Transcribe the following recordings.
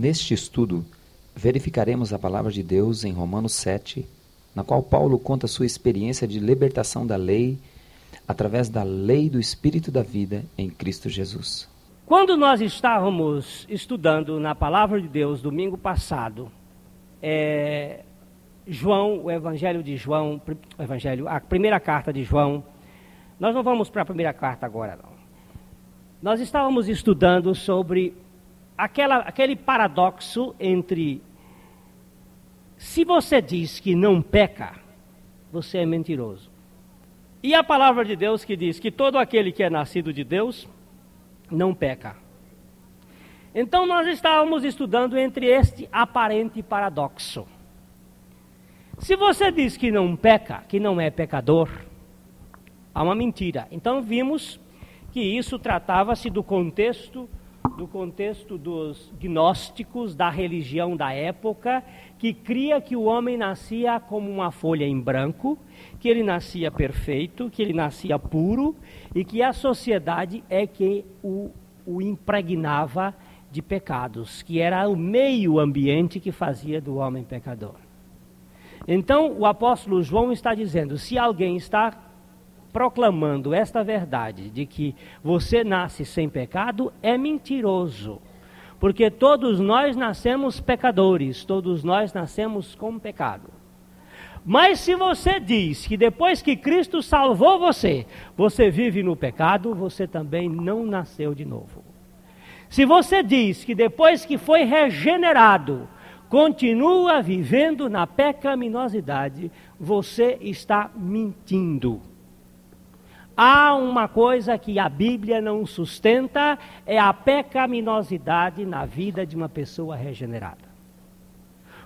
Neste estudo, verificaremos a palavra de Deus em Romanos 7, na qual Paulo conta sua experiência de libertação da lei através da lei do Espírito da vida em Cristo Jesus. Quando nós estávamos estudando na palavra de Deus domingo passado, é, João, o Evangelho de João, o Evangelho, a primeira carta de João, nós não vamos para a primeira carta agora, não. Nós estávamos estudando sobre aquela, aquele paradoxo entre se você diz que não peca, você é mentiroso. E a palavra de Deus que diz que todo aquele que é nascido de Deus não peca. Então nós estávamos estudando entre este aparente paradoxo. Se você diz que não peca, que não é pecador, há uma mentira. Então vimos que isso tratava-se do contexto do contexto dos gnósticos, da religião da época, que cria que o homem nascia como uma folha em branco, que ele nascia perfeito, que ele nascia puro e que a sociedade é que o, o impregnava de pecados, que era o meio ambiente que fazia do homem pecador. Então, o apóstolo João está dizendo: se alguém está proclamando esta verdade de que você nasce sem pecado, é mentiroso. Porque todos nós nascemos pecadores, todos nós nascemos com pecado. Mas se você diz que depois que Cristo salvou você, você vive no pecado, você também não nasceu de novo. Se você diz que depois que foi regenerado, continua vivendo na pecaminosidade, você está mentindo. Há uma coisa que a Bíblia não sustenta, é a pecaminosidade na vida de uma pessoa regenerada.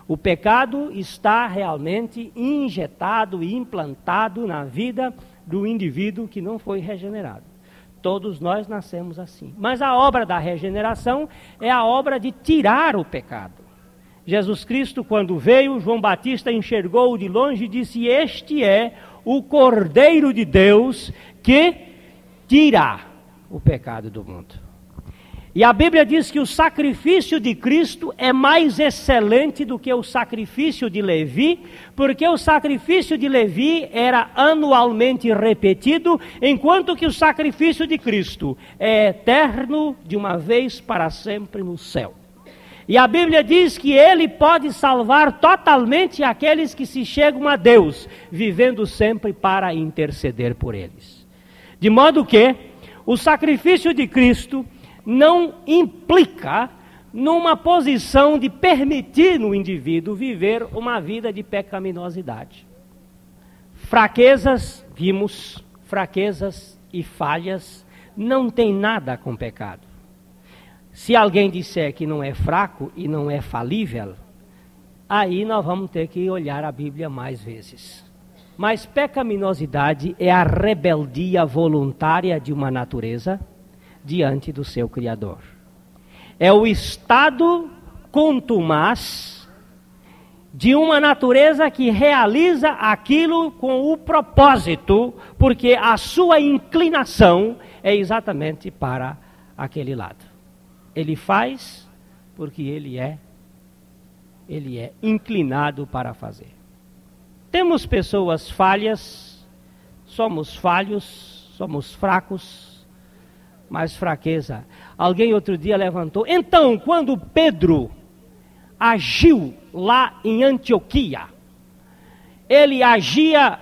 O pecado está realmente injetado e implantado na vida do indivíduo que não foi regenerado. Todos nós nascemos assim. Mas a obra da regeneração é a obra de tirar o pecado. Jesus Cristo, quando veio, João Batista enxergou de longe e disse: Este é o Cordeiro de Deus que tira o pecado do mundo. E a Bíblia diz que o sacrifício de Cristo é mais excelente do que o sacrifício de Levi, porque o sacrifício de Levi era anualmente repetido, enquanto que o sacrifício de Cristo é eterno, de uma vez para sempre no céu. E a Bíblia diz que ele pode salvar totalmente aqueles que se chegam a Deus, vivendo sempre para interceder por eles. De modo que o sacrifício de Cristo não implica numa posição de permitir no indivíduo viver uma vida de pecaminosidade. Fraquezas, vimos, fraquezas e falhas não tem nada com pecado. Se alguém disser que não é fraco e não é falível, aí nós vamos ter que olhar a Bíblia mais vezes. Mas pecaminosidade é a rebeldia voluntária de uma natureza diante do seu Criador. É o estado contumaz de uma natureza que realiza aquilo com o propósito, porque a sua inclinação é exatamente para aquele lado. Ele faz porque ele é ele é inclinado para fazer. Temos pessoas falhas, somos falhos, somos fracos, mas fraqueza. Alguém outro dia levantou. Então, quando Pedro agiu lá em Antioquia, ele agia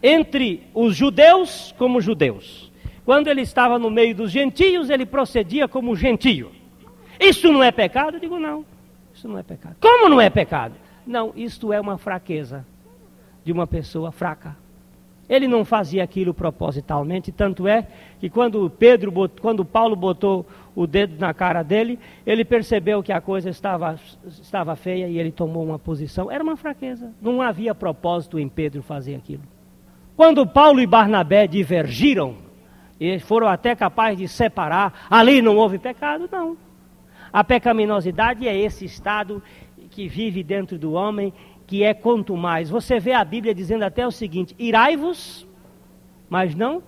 entre os judeus como judeus. Quando ele estava no meio dos gentios, ele procedia como gentio. Isso não é pecado? Eu digo, não, isso não é pecado. Como não é pecado? Não, isto é uma fraqueza de uma pessoa fraca. Ele não fazia aquilo propositalmente, tanto é que quando Pedro, quando Paulo botou o dedo na cara dele, ele percebeu que a coisa estava, estava feia e ele tomou uma posição. Era uma fraqueza. Não havia propósito em Pedro fazer aquilo. Quando Paulo e Barnabé divergiram, e foram até capazes de separar, ali não houve pecado, não. A pecaminosidade é esse estado que vive dentro do homem que é quanto mais. Você vê a Bíblia dizendo até o seguinte: irai-vos, mas não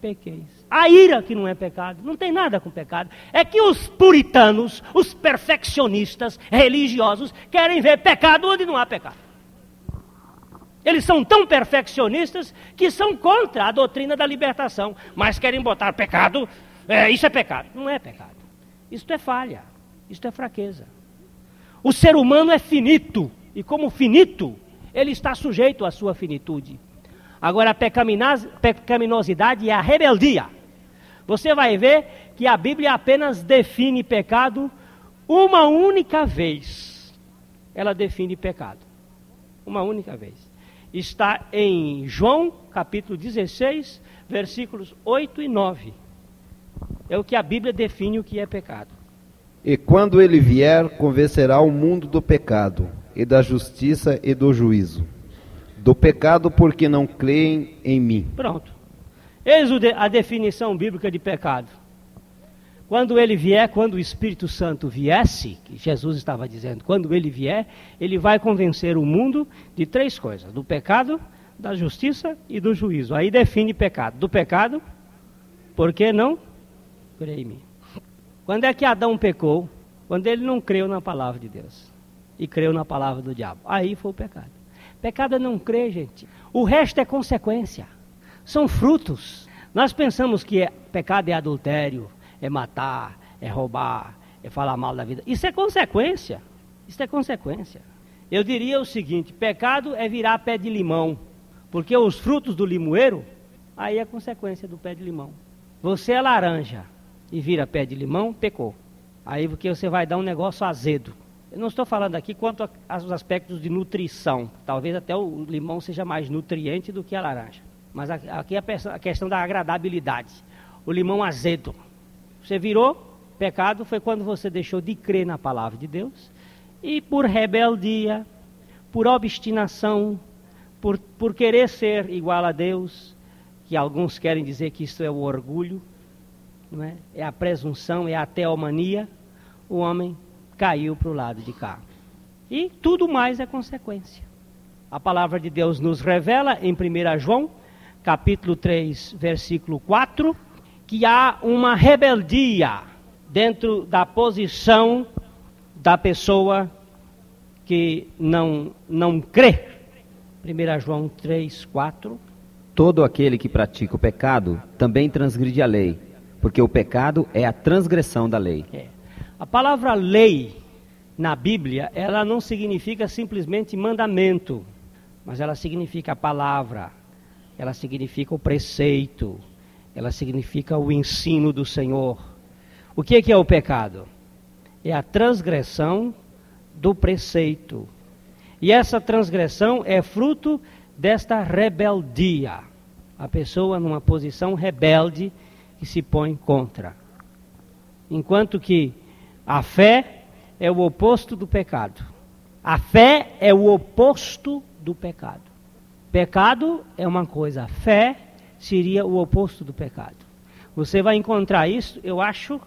pequeis. A ira que não é pecado, não tem nada com pecado. É que os puritanos, os perfeccionistas religiosos, querem ver pecado onde não há pecado. Eles são tão perfeccionistas que são contra a doutrina da libertação, mas querem botar pecado, é, isso é pecado. Não é pecado. Isto é falha, isto é fraqueza. O ser humano é finito, e como finito, ele está sujeito à sua finitude. Agora, a pecaminosidade é a rebeldia. Você vai ver que a Bíblia apenas define pecado uma única vez. Ela define pecado. Uma única vez. Está em João, capítulo 16, versículos 8 e 9. É o que a Bíblia define o que é pecado. E quando ele vier, convencerá o mundo do pecado, e da justiça e do juízo. Do pecado, porque não creem em mim. Pronto. Eis a definição bíblica de pecado. Quando ele vier, quando o Espírito Santo viesse, que Jesus estava dizendo, quando ele vier, ele vai convencer o mundo de três coisas: do pecado, da justiça e do juízo. Aí define pecado. Do pecado, porque não crê em mim. Quando é que Adão pecou? Quando ele não creu na palavra de Deus e creu na palavra do diabo. Aí foi o pecado. Pecado é não crer, gente. O resto é consequência são frutos. Nós pensamos que é, pecado é adultério, é matar, é roubar, é falar mal da vida. Isso é consequência. Isso é consequência. Eu diria o seguinte: pecado é virar pé de limão, porque os frutos do limoeiro, aí é consequência do pé de limão. Você é laranja e vira pé de limão, pecou. Aí porque você vai dar um negócio azedo. Eu não estou falando aqui quanto aos aspectos de nutrição. Talvez até o limão seja mais nutriente do que a laranja. Mas aqui a questão da agradabilidade. O limão azedo. Você virou pecado foi quando você deixou de crer na palavra de Deus e por rebeldia, por obstinação, por, por querer ser igual a Deus, que alguns querem dizer que isso é o orgulho, não é? é a presunção, é a teomania, o homem caiu para o lado de cá. E tudo mais é consequência. A palavra de Deus nos revela em 1 João capítulo 3, versículo 4, que há uma rebeldia dentro da posição da pessoa que não, não crê. 1 João 3, 4. Todo aquele que pratica o pecado também transgride a lei, porque o pecado é a transgressão da lei. É. A palavra lei na Bíblia, ela não significa simplesmente mandamento, mas ela significa palavra, ela significa o preceito, ela significa o ensino do Senhor. O que é, que é o pecado? É a transgressão do preceito. E essa transgressão é fruto desta rebeldia. A pessoa numa posição rebelde que se põe contra. Enquanto que a fé é o oposto do pecado. A fé é o oposto do pecado. Pecado é uma coisa, fé seria o oposto do pecado. Você vai encontrar isso, eu acho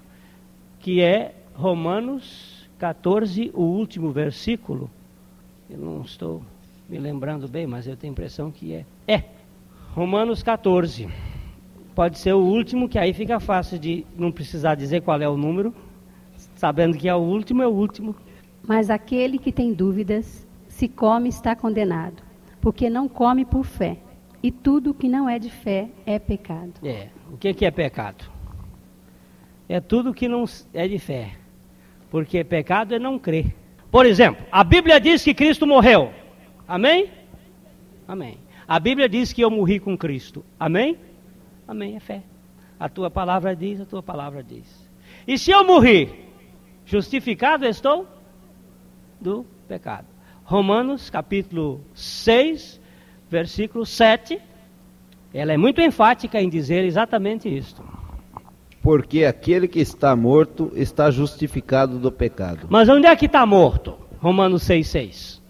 que é Romanos 14, o último versículo. Eu não estou me lembrando bem, mas eu tenho a impressão que é. É, Romanos 14. Pode ser o último, que aí fica fácil de não precisar dizer qual é o número. Sabendo que é o último, é o último. Mas aquele que tem dúvidas, se come, está condenado porque não come por fé. E tudo que não é de fé é pecado. É. O que, que é pecado? É tudo que não é de fé. Porque pecado é não crer. Por exemplo, a Bíblia diz que Cristo morreu. Amém? Amém. A Bíblia diz que eu morri com Cristo. Amém? Amém, é fé. A tua palavra diz, a tua palavra diz. E se eu morrer, justificado estou do pecado. Romanos capítulo 6, versículo 7. Ela é muito enfática em dizer exatamente isto. Porque aquele que está morto está justificado do pecado. Mas onde é que está morto? Romanos 6, 6.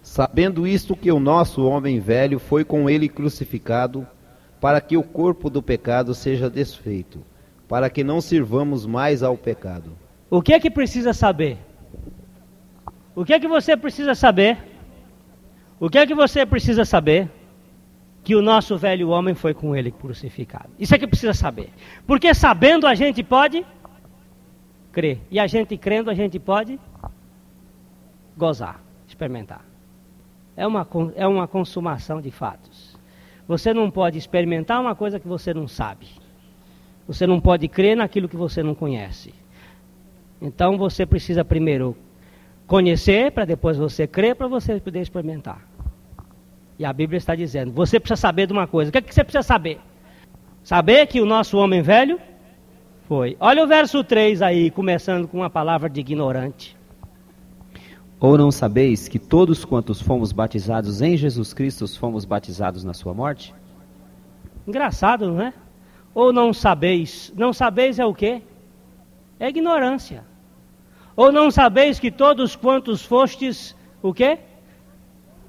Sabendo isto que o nosso homem velho foi com ele crucificado, para que o corpo do pecado seja desfeito, para que não sirvamos mais ao pecado. O que é que precisa saber? O que é que você precisa saber? O que é que você precisa saber? que o nosso velho homem foi com ele crucificado. Isso é que precisa saber. Porque sabendo a gente pode crer. E a gente crendo a gente pode gozar, experimentar. É uma, é uma consumação de fatos. Você não pode experimentar uma coisa que você não sabe. Você não pode crer naquilo que você não conhece. Então você precisa primeiro conhecer, para depois você crer, para você poder experimentar. E a Bíblia está dizendo: você precisa saber de uma coisa. O que, é que você precisa saber? Saber que o nosso homem velho foi. Olha o verso 3 aí, começando com uma palavra de ignorante. Ou não sabeis que todos quantos fomos batizados em Jesus Cristo fomos batizados na sua morte? Engraçado, não é? Ou não sabeis? Não sabeis é o quê? É ignorância. Ou não sabeis que todos quantos fostes o quê?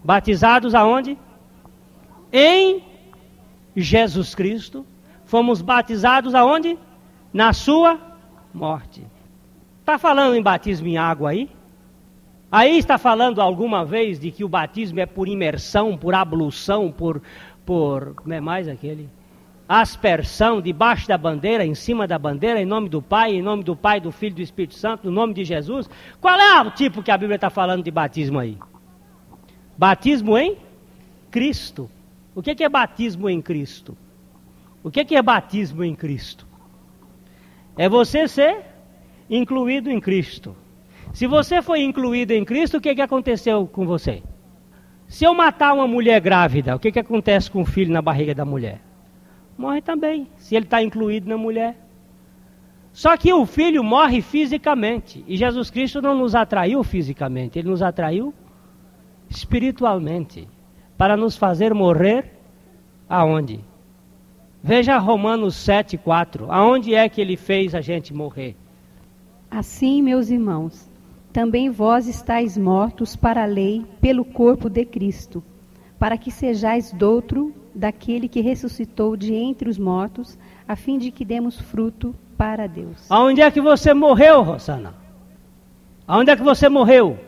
Batizados aonde? Em Jesus Cristo. Fomos batizados aonde? Na sua morte. Está falando em batismo em água aí? Aí está falando alguma vez de que o batismo é por imersão, por ablução, por, por como é mais aquele? Aspersão debaixo da bandeira, em cima da bandeira, em nome do Pai, em nome do Pai, do Filho e do Espírito Santo, no nome de Jesus. Qual é o tipo que a Bíblia está falando de batismo aí? Batismo em Cristo. O que é batismo em Cristo? O que é batismo em Cristo? É você ser incluído em Cristo. Se você foi incluído em Cristo, o que, que aconteceu com você? Se eu matar uma mulher grávida, o que, que acontece com o filho na barriga da mulher? Morre também, se ele está incluído na mulher. Só que o filho morre fisicamente. E Jesus Cristo não nos atraiu fisicamente, ele nos atraiu espiritualmente, para nos fazer morrer aonde? Veja Romanos 7, 4. Aonde é que ele fez a gente morrer? Assim, meus irmãos, também vós estáis mortos para a lei pelo corpo de Cristo, para que sejais doutro daquele que ressuscitou de entre os mortos, a fim de que demos fruto para Deus. Aonde é que você morreu, Rosana? Aonde é que você morreu?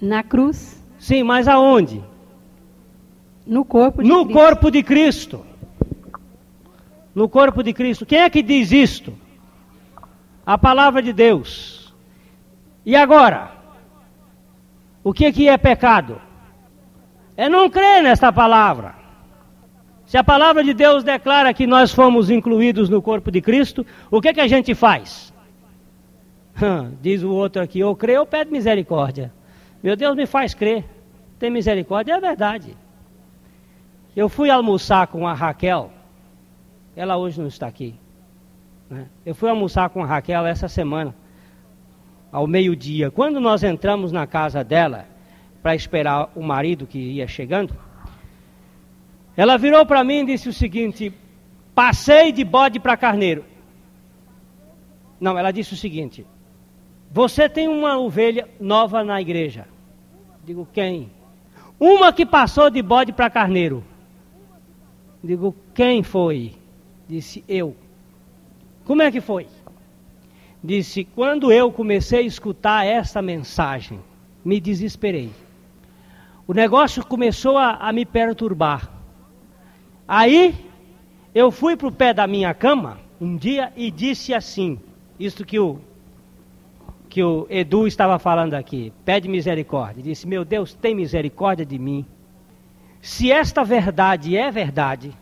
Na cruz. Sim, mas aonde? No corpo de no Cristo. corpo de Cristo. No corpo de Cristo. Quem é que diz isto? A palavra de Deus. E agora? O que, que é pecado? É não crer nesta palavra. Se a palavra de Deus declara que nós fomos incluídos no corpo de Cristo, o que, que a gente faz? Diz o outro aqui, ou crê ou pede misericórdia. Meu Deus me faz crer tem misericórdia, é verdade. Eu fui almoçar com a Raquel, ela hoje não está aqui. Né? Eu fui almoçar com a Raquel essa semana, ao meio-dia. Quando nós entramos na casa dela, para esperar o marido que ia chegando, ela virou para mim e disse o seguinte: passei de bode para carneiro. Não, ela disse o seguinte: você tem uma ovelha nova na igreja. Digo, quem? Uma que passou de bode para carneiro. Digo, quem foi? Disse, eu. Como é que foi? Disse, quando eu comecei a escutar essa mensagem, me desesperei. O negócio começou a, a me perturbar. Aí, eu fui para o pé da minha cama um dia e disse assim: Isto que o que o Edu estava falando aqui, pede misericórdia. Disse: Meu Deus, tem misericórdia de mim. Se esta verdade é verdade,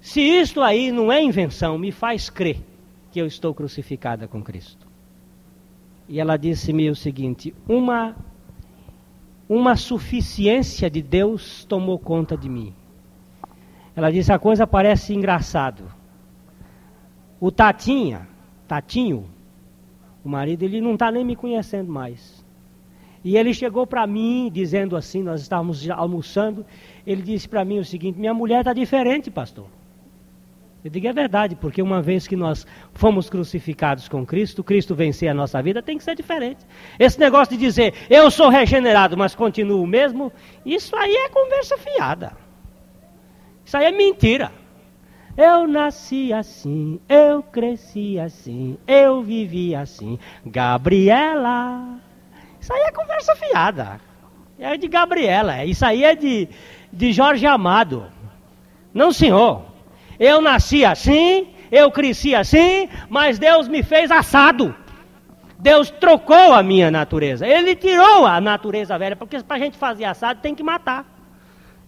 se isto aí não é invenção, me faz crer que eu estou crucificada com Cristo. E ela disse-me o seguinte: uma, uma suficiência de Deus tomou conta de mim. Ela disse: a coisa parece engraçado. O Tatinha, Tatinho, o marido, ele não está nem me conhecendo mais. E ele chegou para mim dizendo assim, nós estávamos almoçando, ele disse para mim o seguinte, minha mulher está diferente, pastor. Eu digo, é verdade, porque uma vez que nós fomos crucificados com Cristo, Cristo vencer a nossa vida, tem que ser diferente. Esse negócio de dizer, eu sou regenerado, mas continuo o mesmo, isso aí é conversa fiada. Isso aí é mentira. Eu nasci assim, eu cresci assim, eu vivi assim. Gabriela. Isso aí é conversa fiada. É de Gabriela. Isso aí é de, de Jorge Amado. Não, senhor. Eu nasci assim, eu cresci assim, mas Deus me fez assado. Deus trocou a minha natureza. Ele tirou a natureza velha, porque para a gente fazer assado tem que matar.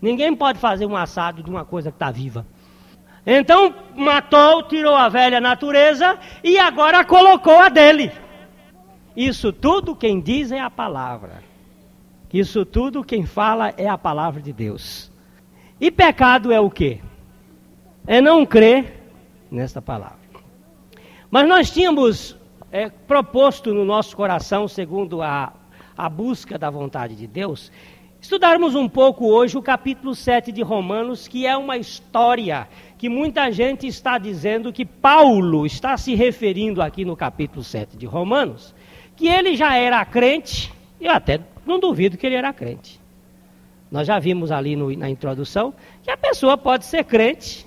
Ninguém pode fazer um assado de uma coisa que está viva. Então matou, tirou a velha natureza e agora colocou a dele. Isso tudo quem diz é a palavra. Isso tudo quem fala é a palavra de Deus. E pecado é o quê? É não crer nesta palavra. Mas nós tínhamos é, proposto no nosso coração, segundo a, a busca da vontade de Deus, estudarmos um pouco hoje o capítulo 7 de Romanos, que é uma história que muita gente está dizendo que Paulo está se referindo aqui no capítulo 7 de Romanos, que ele já era crente, eu até não duvido que ele era crente. Nós já vimos ali no, na introdução que a pessoa pode ser crente,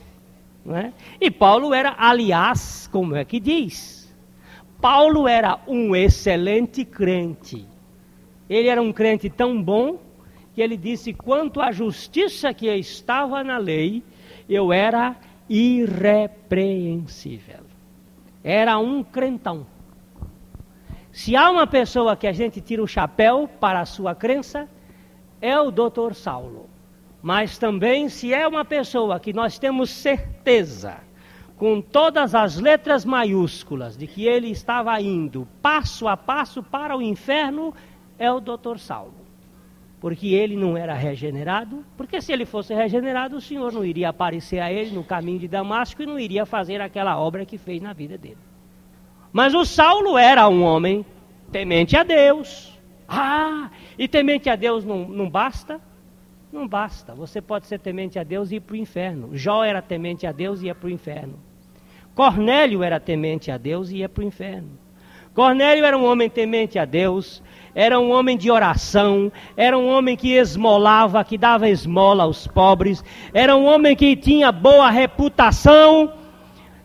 é? e Paulo era, aliás, como é que diz? Paulo era um excelente crente. Ele era um crente tão bom que ele disse: quanto à justiça que estava na lei, eu era irrepreensível. Era um crentão. Se há uma pessoa que a gente tira o chapéu para a sua crença, é o doutor Saulo. Mas também, se é uma pessoa que nós temos certeza, com todas as letras maiúsculas, de que ele estava indo passo a passo para o inferno, é o doutor Saulo. Porque ele não era regenerado, porque se ele fosse regenerado, o Senhor não iria aparecer a ele no caminho de Damasco e não iria fazer aquela obra que fez na vida dele. Mas o Saulo era um homem temente a Deus. Ah, e temente a Deus não, não basta? Não basta. Você pode ser temente a Deus e ir para o inferno. Jó era temente a Deus e ia para o inferno. Cornélio era temente a Deus e ia para o inferno. Cornélio era um homem temente a Deus, era um homem de oração, era um homem que esmolava, que dava esmola aos pobres, era um homem que tinha boa reputação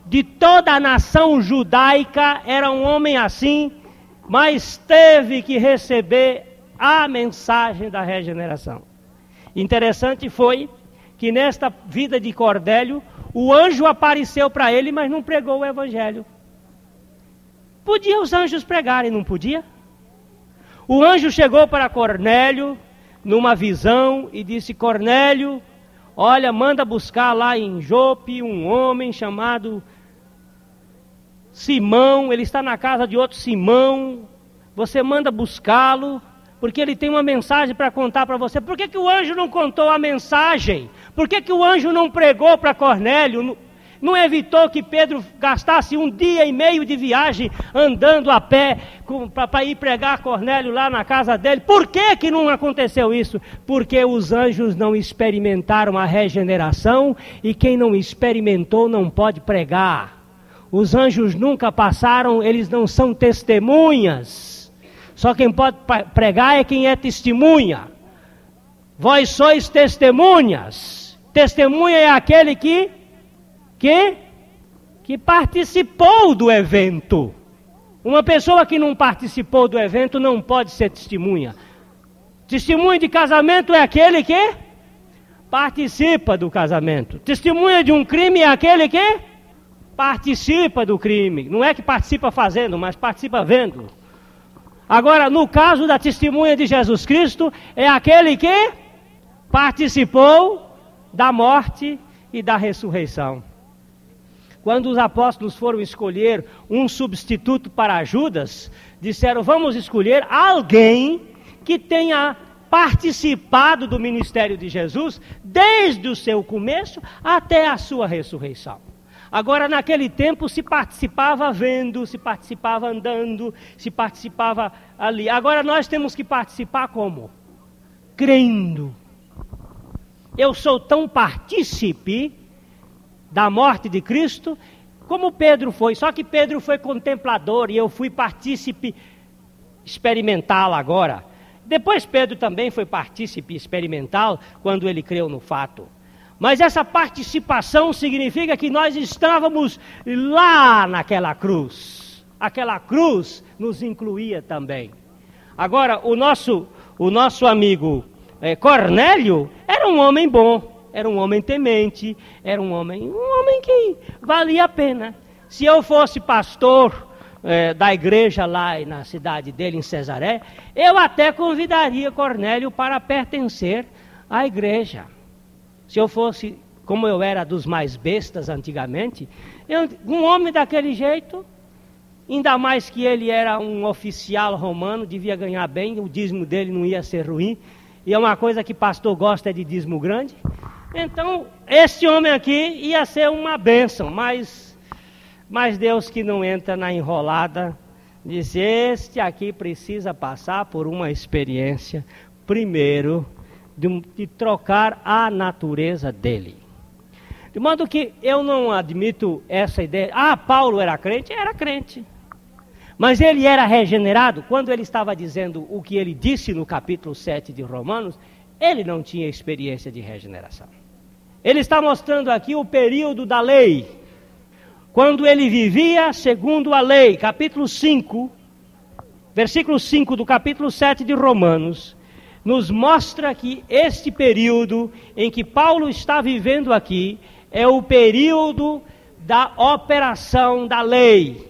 de toda a nação judaica, era um homem assim, mas teve que receber a mensagem da regeneração. Interessante foi que nesta vida de Cordélio, o anjo apareceu para ele, mas não pregou o evangelho. Podia os anjos pregarem, não podia? O anjo chegou para Cornélio numa visão e disse: Cornélio, olha, manda buscar lá em Jope um homem chamado Simão, ele está na casa de outro Simão, você manda buscá-lo, porque ele tem uma mensagem para contar para você. Por que, que o anjo não contou a mensagem? Por que, que o anjo não pregou para Cornélio? Não evitou que Pedro gastasse um dia e meio de viagem andando a pé para ir pregar Cornélio lá na casa dele? Por que, que não aconteceu isso? Porque os anjos não experimentaram a regeneração e quem não experimentou não pode pregar. Os anjos nunca passaram, eles não são testemunhas. Só quem pode pregar é quem é testemunha. Vós sois testemunhas. Testemunha é aquele que que que participou do evento. Uma pessoa que não participou do evento não pode ser testemunha. Testemunha de casamento é aquele que participa do casamento. Testemunha de um crime é aquele que participa do crime. Não é que participa fazendo, mas participa vendo. Agora, no caso da testemunha de Jesus Cristo, é aquele que participou da morte e da ressurreição. Quando os apóstolos foram escolher um substituto para Judas, disseram: Vamos escolher alguém que tenha participado do ministério de Jesus desde o seu começo até a sua ressurreição. Agora, naquele tempo, se participava vendo, se participava andando, se participava ali. Agora, nós temos que participar como? Crendo. Eu sou tão partícipe da morte de Cristo como Pedro foi. Só que Pedro foi contemplador e eu fui partícipe experimental agora. Depois Pedro também foi partícipe experimental quando ele creu no fato. Mas essa participação significa que nós estávamos lá naquela cruz. Aquela cruz nos incluía também. Agora, o nosso, o nosso amigo é, Cornélio era um homem bom. Era um homem temente, era um homem, um homem que valia a pena. Se eu fosse pastor é, da igreja lá na cidade dele, em Cesaré, eu até convidaria Cornélio para pertencer à igreja. Se eu fosse, como eu era dos mais bestas antigamente, eu, um homem daquele jeito, ainda mais que ele era um oficial romano, devia ganhar bem, o dízimo dele não ia ser ruim, e é uma coisa que pastor gosta é de dízimo grande. Então, este homem aqui ia ser uma bênção, mas, mas Deus que não entra na enrolada, diz: Este aqui precisa passar por uma experiência, primeiro, de, de trocar a natureza dele. De modo que eu não admito essa ideia. Ah, Paulo era crente? Era crente. Mas ele era regenerado? Quando ele estava dizendo o que ele disse no capítulo 7 de Romanos, ele não tinha experiência de regeneração. Ele está mostrando aqui o período da lei. Quando ele vivia segundo a lei, capítulo 5, versículo 5 do capítulo 7 de Romanos nos mostra que este período em que Paulo está vivendo aqui é o período da operação da lei.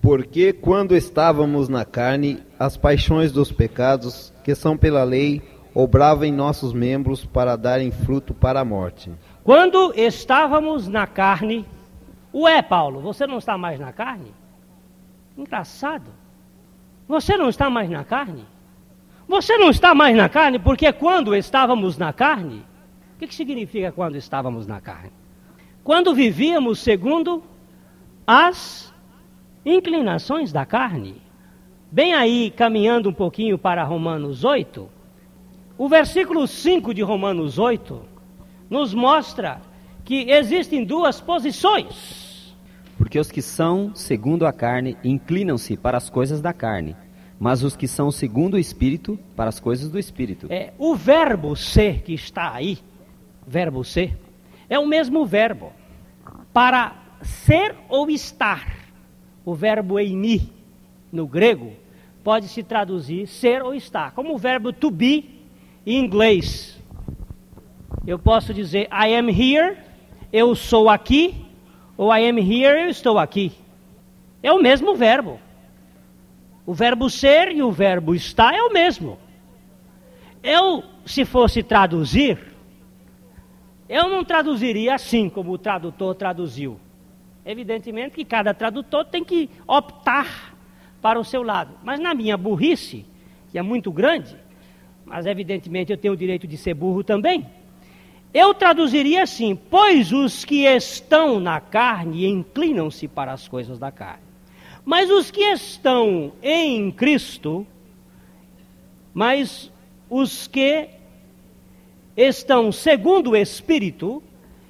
Porque quando estávamos na carne, as paixões dos pecados, que são pela lei, obravam em nossos membros para darem fruto para a morte. Quando estávamos na carne, ué, Paulo, você não está mais na carne? Engraçado. Você não está mais na carne? Você não está mais na carne porque quando estávamos na carne, o que, que significa quando estávamos na carne? Quando vivíamos segundo as inclinações da carne. Bem aí, caminhando um pouquinho para Romanos 8, o versículo 5 de Romanos 8 nos mostra que existem duas posições. Porque os que são segundo a carne inclinam-se para as coisas da carne, mas os que são segundo o Espírito, para as coisas do Espírito. É, o verbo ser que está aí, verbo ser, é o mesmo verbo. Para ser ou estar, o verbo eimi, no grego, pode se traduzir ser ou estar, como o verbo to be em inglês. Eu posso dizer I am here, eu sou aqui, ou I am here, eu estou aqui. É o mesmo verbo. O verbo ser e o verbo estar é o mesmo. Eu, se fosse traduzir, eu não traduziria assim como o tradutor traduziu. Evidentemente que cada tradutor tem que optar para o seu lado. Mas na minha burrice, que é muito grande, mas evidentemente eu tenho o direito de ser burro também, eu traduziria assim: pois os que estão na carne inclinam-se para as coisas da carne. Mas os que estão em Cristo, mas os que estão segundo o Espírito,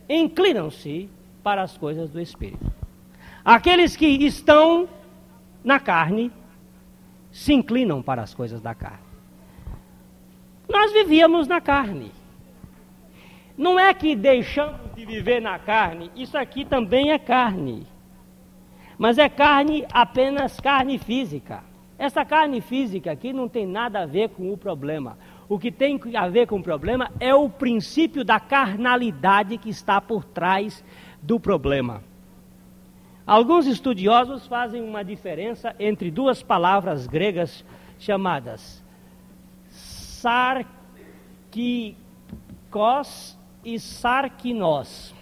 inclinam-se para as coisas do Espírito. Aqueles que estão na carne se inclinam para as coisas da carne. Nós vivíamos na carne. Não é que deixamos de viver na carne, isso aqui também é carne. Mas é carne, apenas carne física. Essa carne física aqui não tem nada a ver com o problema. O que tem a ver com o problema é o princípio da carnalidade que está por trás do problema. Alguns estudiosos fazem uma diferença entre duas palavras gregas chamadas sarkikos e sarkinos.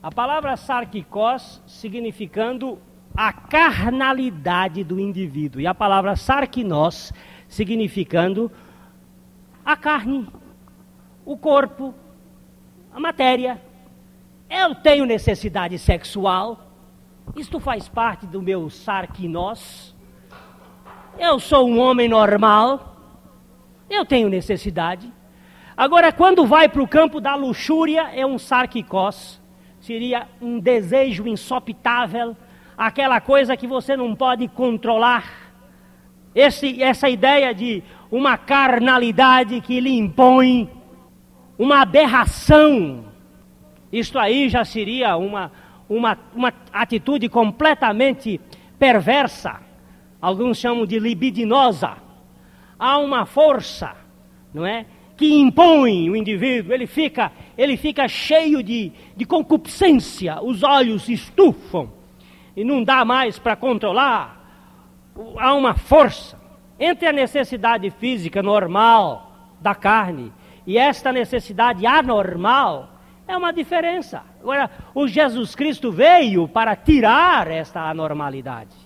A palavra sarkikos significando a carnalidade do indivíduo. E a palavra sarkinos significando a carne, o corpo, a matéria. Eu tenho necessidade sexual. Isto faz parte do meu sarkinos. Eu sou um homem normal. Eu tenho necessidade. Agora, quando vai para o campo da luxúria, é um sarkikos seria um desejo insopitável, aquela coisa que você não pode controlar. Esse, essa ideia de uma carnalidade que lhe impõe, uma aberração. Isto aí já seria uma, uma, uma atitude completamente perversa. Alguns chamam de libidinosa. Há uma força, não é? que impõem o indivíduo, ele fica, ele fica cheio de, de concupiscência, os olhos estufam e não dá mais para controlar. Há uma força entre a necessidade física normal da carne e esta necessidade anormal, é uma diferença. Agora, o Jesus Cristo veio para tirar esta anormalidade,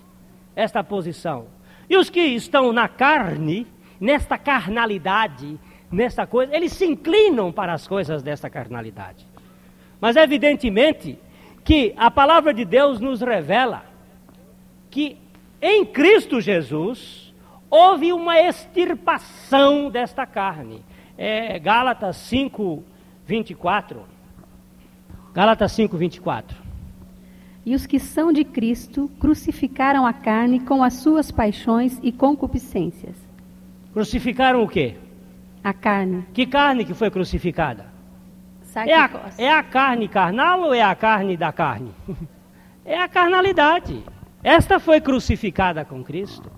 esta posição. E os que estão na carne, nesta carnalidade, nesta coisa, eles se inclinam para as coisas desta carnalidade. Mas evidentemente que a palavra de Deus nos revela que em Cristo Jesus houve uma extirpação desta carne. É Gálatas 5, 24. Gálatas 5, 24. E os que são de Cristo crucificaram a carne com as suas paixões e concupiscências. Crucificaram o quê? A carne. Que carne que foi crucificada? É a, é a carne carnal ou é a carne da carne? É a carnalidade. Esta foi crucificada com Cristo.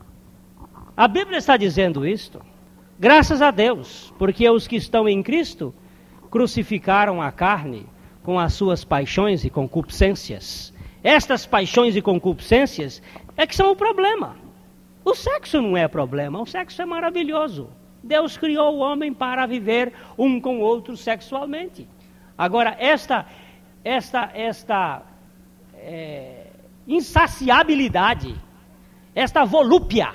A Bíblia está dizendo isto. Graças a Deus, porque os que estão em Cristo crucificaram a carne com as suas paixões e concupiscências. Estas paixões e concupiscências é que são o problema. O sexo não é problema, o sexo é maravilhoso. Deus criou o homem para viver um com o outro sexualmente. Agora, esta, esta, esta é, insaciabilidade, esta volúpia,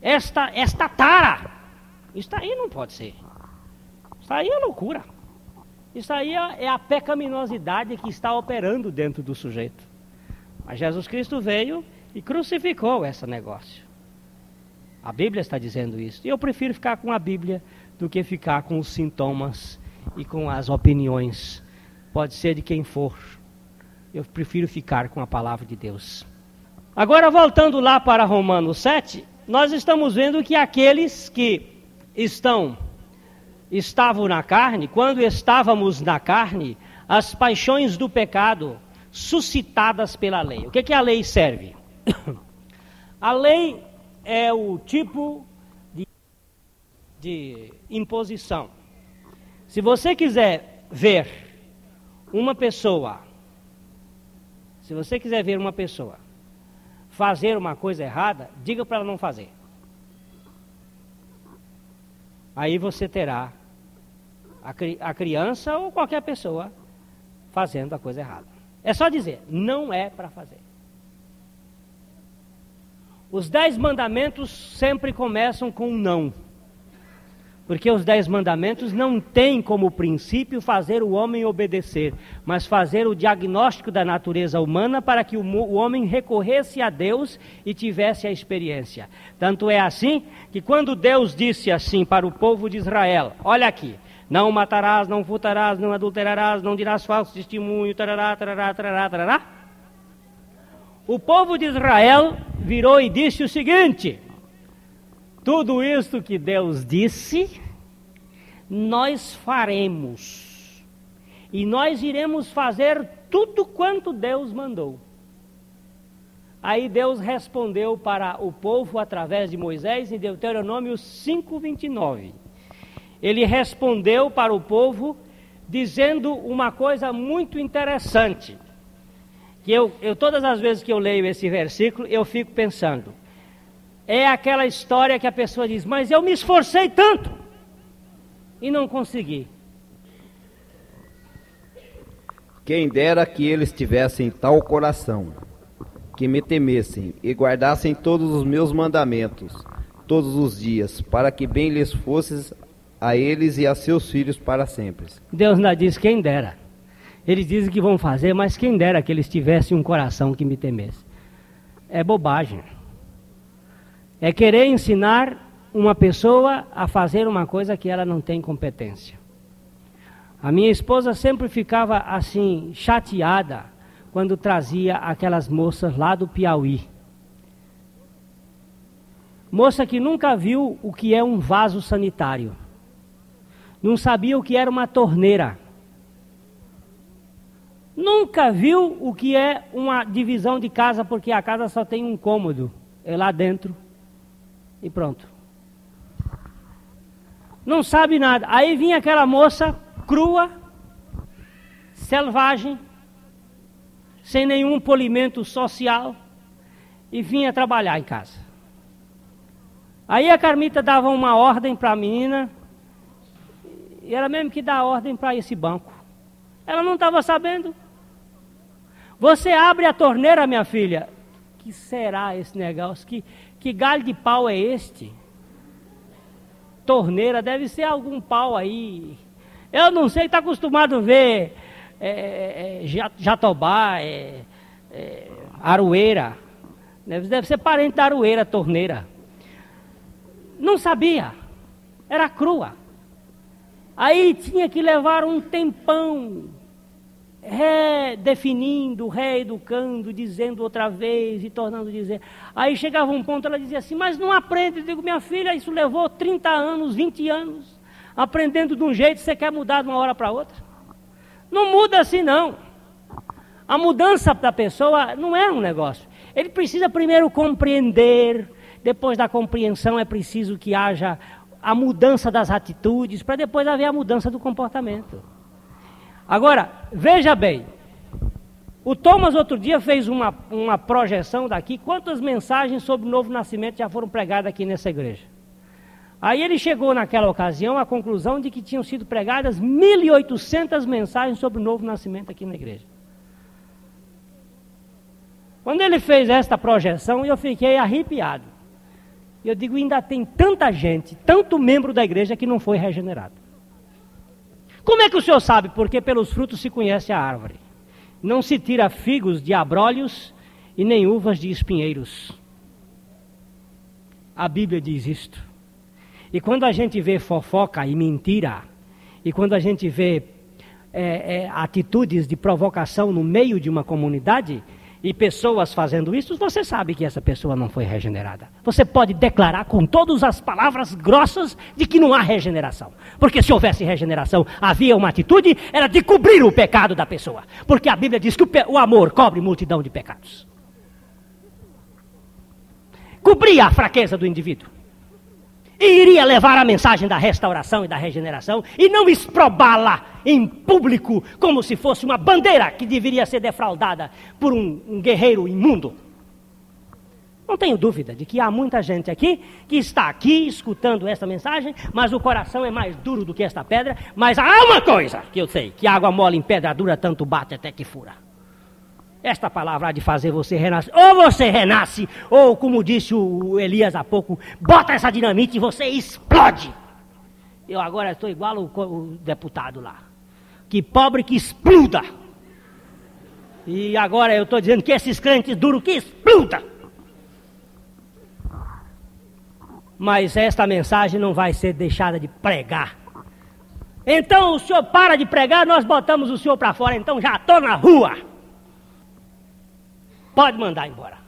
esta, esta tara, isso aí não pode ser. Isso aí é loucura. Isso aí é é a pecaminosidade que está operando dentro do sujeito. Mas Jesus Cristo veio e crucificou esse negócio. A Bíblia está dizendo isso. E eu prefiro ficar com a Bíblia do que ficar com os sintomas e com as opiniões. Pode ser de quem for. Eu prefiro ficar com a palavra de Deus. Agora, voltando lá para Romanos 7, nós estamos vendo que aqueles que estão estavam na carne, quando estávamos na carne, as paixões do pecado suscitadas pela lei. O que, que a lei serve? A lei é o tipo de, de imposição. Se você quiser ver uma pessoa, se você quiser ver uma pessoa fazer uma coisa errada, diga para ela não fazer. Aí você terá a, a criança ou qualquer pessoa fazendo a coisa errada. É só dizer, não é para fazer. Os dez mandamentos sempre começam com um não. Porque os dez mandamentos não têm como princípio fazer o homem obedecer, mas fazer o diagnóstico da natureza humana para que o, homem recorresse a Deus e tivesse a experiência. Tanto é assim que quando Deus disse assim para o povo de Israel: Olha aqui, não matarás, não furtarás, não adulterarás, não dirás falso testemunho, tarará, tarará, tarará, tarará. O povo de Israel virou e disse o seguinte: tudo isto que Deus disse, nós faremos. E nós iremos fazer tudo quanto Deus mandou. Aí Deus respondeu para o povo através de Moisés em Deuteronômio 5:29. Ele respondeu para o povo dizendo uma coisa muito interessante. Que eu, eu todas as vezes que eu leio esse versículo, eu fico pensando: é aquela história que a pessoa diz, mas eu me esforcei tanto e não consegui. Quem dera que eles tivessem tal coração, que me temessem e guardassem todos os meus mandamentos, todos os dias, para que bem lhes fosses a eles e a seus filhos para sempre. Deus ainda diz quem dera. Eles dizem que vão fazer, mas quem dera que eles tivessem um coração que me temesse. É bobagem. É querer ensinar uma pessoa a fazer uma coisa que ela não tem competência. A minha esposa sempre ficava assim, chateada, quando trazia aquelas moças lá do Piauí. Moça que nunca viu o que é um vaso sanitário. Não sabia o que era uma torneira. Nunca viu o que é uma divisão de casa, porque a casa só tem um cômodo. É lá dentro. E pronto. Não sabe nada. Aí vinha aquela moça crua, selvagem, sem nenhum polimento social, e vinha trabalhar em casa. Aí a Carmita dava uma ordem para a menina, e ela mesmo que dá ordem para esse banco. Ela não estava sabendo. Você abre a torneira, minha filha. Que será esse negócio? Que, que galho de pau é este? Torneira, deve ser algum pau aí. Eu não sei, está acostumado a ver é, é, é jatobá, é, é, aroeira. Deve, deve ser parente da aroeira, torneira. Não sabia. Era crua. Aí tinha que levar um tempão redefinindo, reeducando, dizendo outra vez e tornando dizer. Aí chegava um ponto, ela dizia assim, mas não aprende. Eu digo, minha filha, isso levou 30 anos, 20 anos, aprendendo de um jeito, você quer mudar de uma hora para outra? Não muda assim não. A mudança da pessoa não é um negócio. Ele precisa primeiro compreender, depois da compreensão é preciso que haja a mudança das atitudes, para depois haver a mudança do comportamento. Agora, veja bem, o Thomas outro dia fez uma, uma projeção daqui, quantas mensagens sobre o novo nascimento já foram pregadas aqui nessa igreja. Aí ele chegou naquela ocasião à conclusão de que tinham sido pregadas 1.800 mensagens sobre o novo nascimento aqui na igreja. Quando ele fez esta projeção, eu fiquei arrepiado. Eu digo, ainda tem tanta gente, tanto membro da igreja que não foi regenerado. Como é que o senhor sabe? Porque pelos frutos se conhece a árvore. Não se tira figos de abrolhos e nem uvas de espinheiros. A Bíblia diz isto. E quando a gente vê fofoca e mentira, e quando a gente vê é, é, atitudes de provocação no meio de uma comunidade, e pessoas fazendo isso, você sabe que essa pessoa não foi regenerada. Você pode declarar com todas as palavras grossas de que não há regeneração. Porque se houvesse regeneração, havia uma atitude, era de cobrir o pecado da pessoa. Porque a Bíblia diz que o, o amor cobre multidão de pecados. Cobria a fraqueza do indivíduo e iria levar a mensagem da restauração e da regeneração e não exprobá-la em público como se fosse uma bandeira que deveria ser defraudada por um, um, guerreiro imundo. Não tenho dúvida de que há muita gente aqui que está aqui escutando esta mensagem, mas o coração é mais duro do que esta pedra. Mas há uma coisa que eu sei: que água mole em pedra dura tanto bate até que fura. Esta palavra há de fazer você renascer. Ou você renasce, ou como disse o Elias há pouco, bota essa dinamite e você explode. Eu agora estou igual o, o deputado lá. Que pobre que exploda. E agora eu estou dizendo que esses crentes duros que exploda. Mas esta mensagem não vai ser deixada de pregar. Então o senhor para de pregar, nós botamos o senhor para fora, então já estou na rua. Pode mandar embora.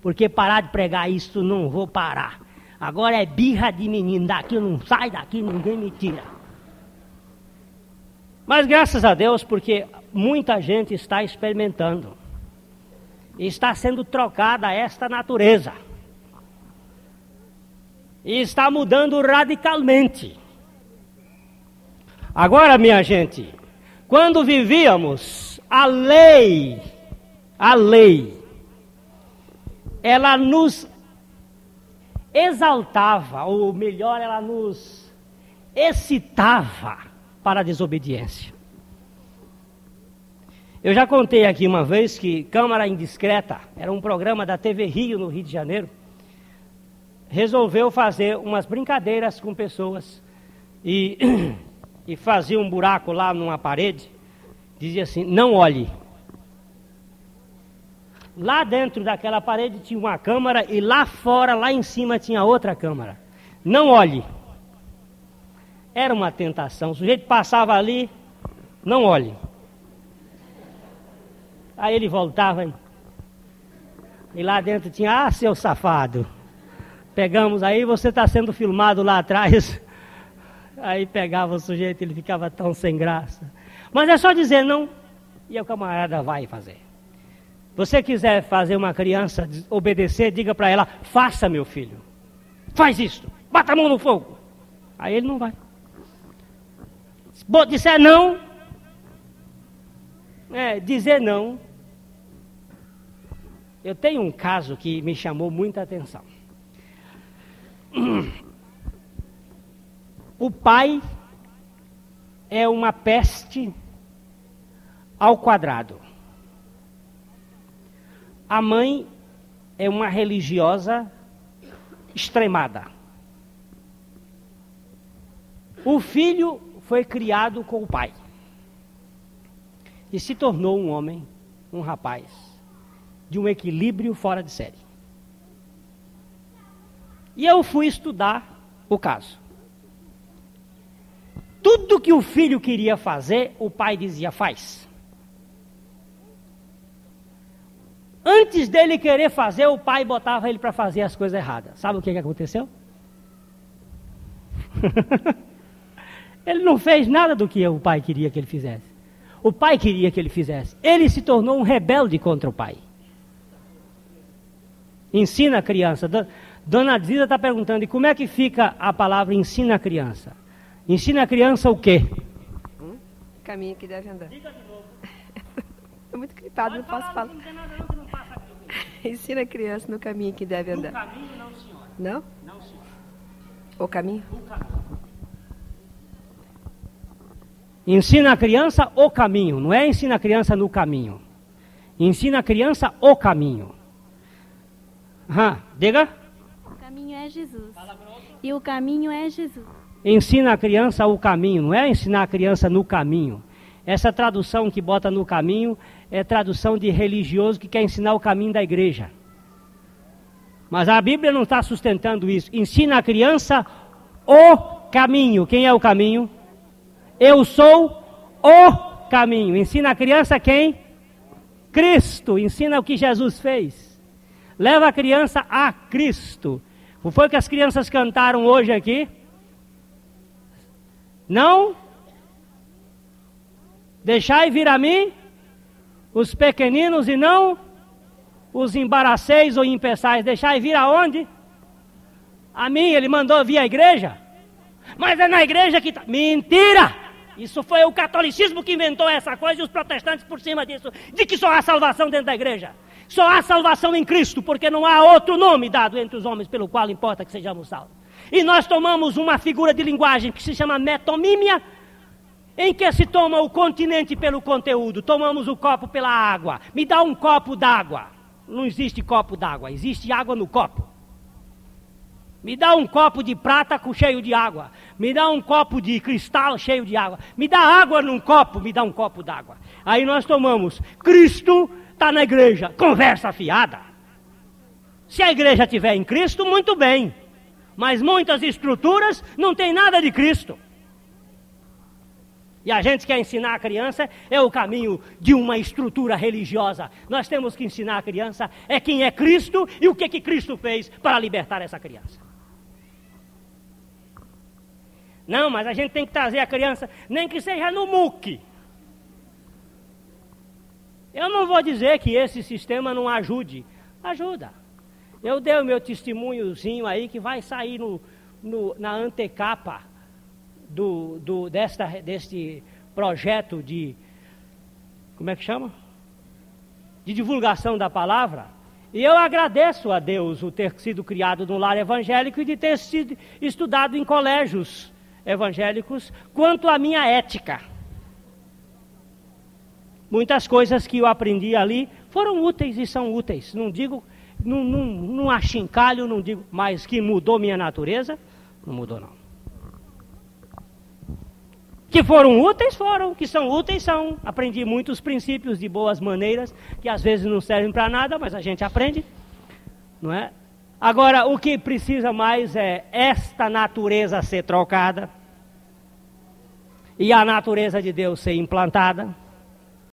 Porque parar de pregar isso não vou parar. Agora é birra de menino, daqui não sai, daqui ninguém me tira. Mas graças a Deus, porque muita gente está experimentando. Está sendo trocada esta natureza. E está mudando radicalmente. Agora, minha gente, quando vivíamos a lei, a lei ela nos exaltava, ou melhor, ela nos excitava para a desobediência. Eu já contei aqui uma vez que Câmara Indiscreta, era um programa da TV Rio no Rio de Janeiro, resolveu fazer umas brincadeiras com pessoas e, e fazia um buraco lá numa parede, dizia assim: não olhe. Lá dentro daquela parede tinha uma câmara e lá fora, lá em cima, tinha outra câmara. Não olhe. Era uma tentação. O sujeito passava ali, não olhe. Aí ele voltava e, e lá dentro tinha, ah, seu safado. Pegamos aí, você está sendo filmado lá atrás. Aí pegava o sujeito, ele ficava tão sem graça. Mas é só dizer não, e o camarada vai fazer. Você quiser fazer uma criança obedecer, diga para ela: faça, meu filho. Faz isso. Bata a mão no fogo. Aí ele não vai. disser não, é, dizer não. Eu tenho um caso que me chamou muita atenção. O pai é uma peste ao quadrado. A mãe é uma religiosa extremada. O filho foi criado com o pai e se tornou um homem, um rapaz, de um equilíbrio fora de série. E eu fui estudar o caso. Tudo que o filho queria fazer, o pai dizia: faz. Antes dele querer fazer, o pai botava ele para fazer as coisas erradas. Sabe o que, que aconteceu? ele não fez nada do que o pai queria que ele fizesse. O pai queria que ele fizesse. Ele se tornou um rebelde contra o pai. Ensina a criança. Dona Ziza está perguntando: e como é que fica a palavra ensina a criança? Ensina a criança o quê? Hum? Caminho que deve andar. Diga de novo. Estou muito gripado, não posso falar. Ensina a criança no caminho que deve andar. No caminho, não, senhora. Não? Não, senhora. O caminho? O caminho. Ensina a criança o caminho, não é ensina a criança no caminho. Ensina a criança o caminho. Aham, diga. O caminho é Jesus. E o caminho é Jesus. Ensina a criança o caminho, não é ensinar a criança no caminho. Essa tradução que bota no caminho é tradução de religioso que quer ensinar o caminho da igreja. Mas a Bíblia não está sustentando isso. Ensina a criança o caminho. Quem é o caminho? Eu sou o caminho. Ensina a criança quem? Cristo. Ensina o que Jesus fez. Leva a criança a Cristo. Não foi o que as crianças cantaram hoje aqui? Não? Deixai vir a mim os pequeninos e não os embaraceis ou impeçais. Deixai vir aonde? A mim, ele mandou vir à igreja. Mas é na igreja que está. Mentira! Isso foi o catolicismo que inventou essa coisa e os protestantes por cima disso, de que só há salvação dentro da igreja. Só há salvação em Cristo, porque não há outro nome dado entre os homens pelo qual importa que sejamos salvos. E nós tomamos uma figura de linguagem que se chama metonímia, em que se toma o continente pelo conteúdo, tomamos o copo pela água. Me dá um copo d'água. Não existe copo d'água, existe água no copo. Me dá um copo de prata cheio de água. Me dá um copo de cristal cheio de água. Me dá água num copo, me dá um copo d'água. Aí nós tomamos. Cristo está na igreja. Conversa fiada. Se a igreja tiver em Cristo, muito bem. Mas muitas estruturas não tem nada de Cristo. E a gente quer ensinar a criança é o caminho de uma estrutura religiosa. Nós temos que ensinar a criança é quem é Cristo e o que que Cristo fez para libertar essa criança. Não, mas a gente tem que trazer a criança, nem que seja no MUC. Eu não vou dizer que esse sistema não ajude. Ajuda. Eu dei o meu testemunhozinho aí que vai sair no, no, na antecapa do, do, desta, deste projeto de. Como é que chama? De divulgação da palavra. E eu agradeço a Deus o ter sido criado no lar evangélico e de ter sido estudado em colégios evangélicos quanto à minha ética. Muitas coisas que eu aprendi ali foram úteis e são úteis. Não digo, não, não, não achincalho, não digo, mas que mudou minha natureza, não mudou não. Que foram úteis, foram. Que são úteis, são. Aprendi muitos princípios de boas maneiras, que às vezes não servem para nada, mas a gente aprende. Não é? Agora, o que precisa mais é esta natureza ser trocada e a natureza de Deus ser implantada.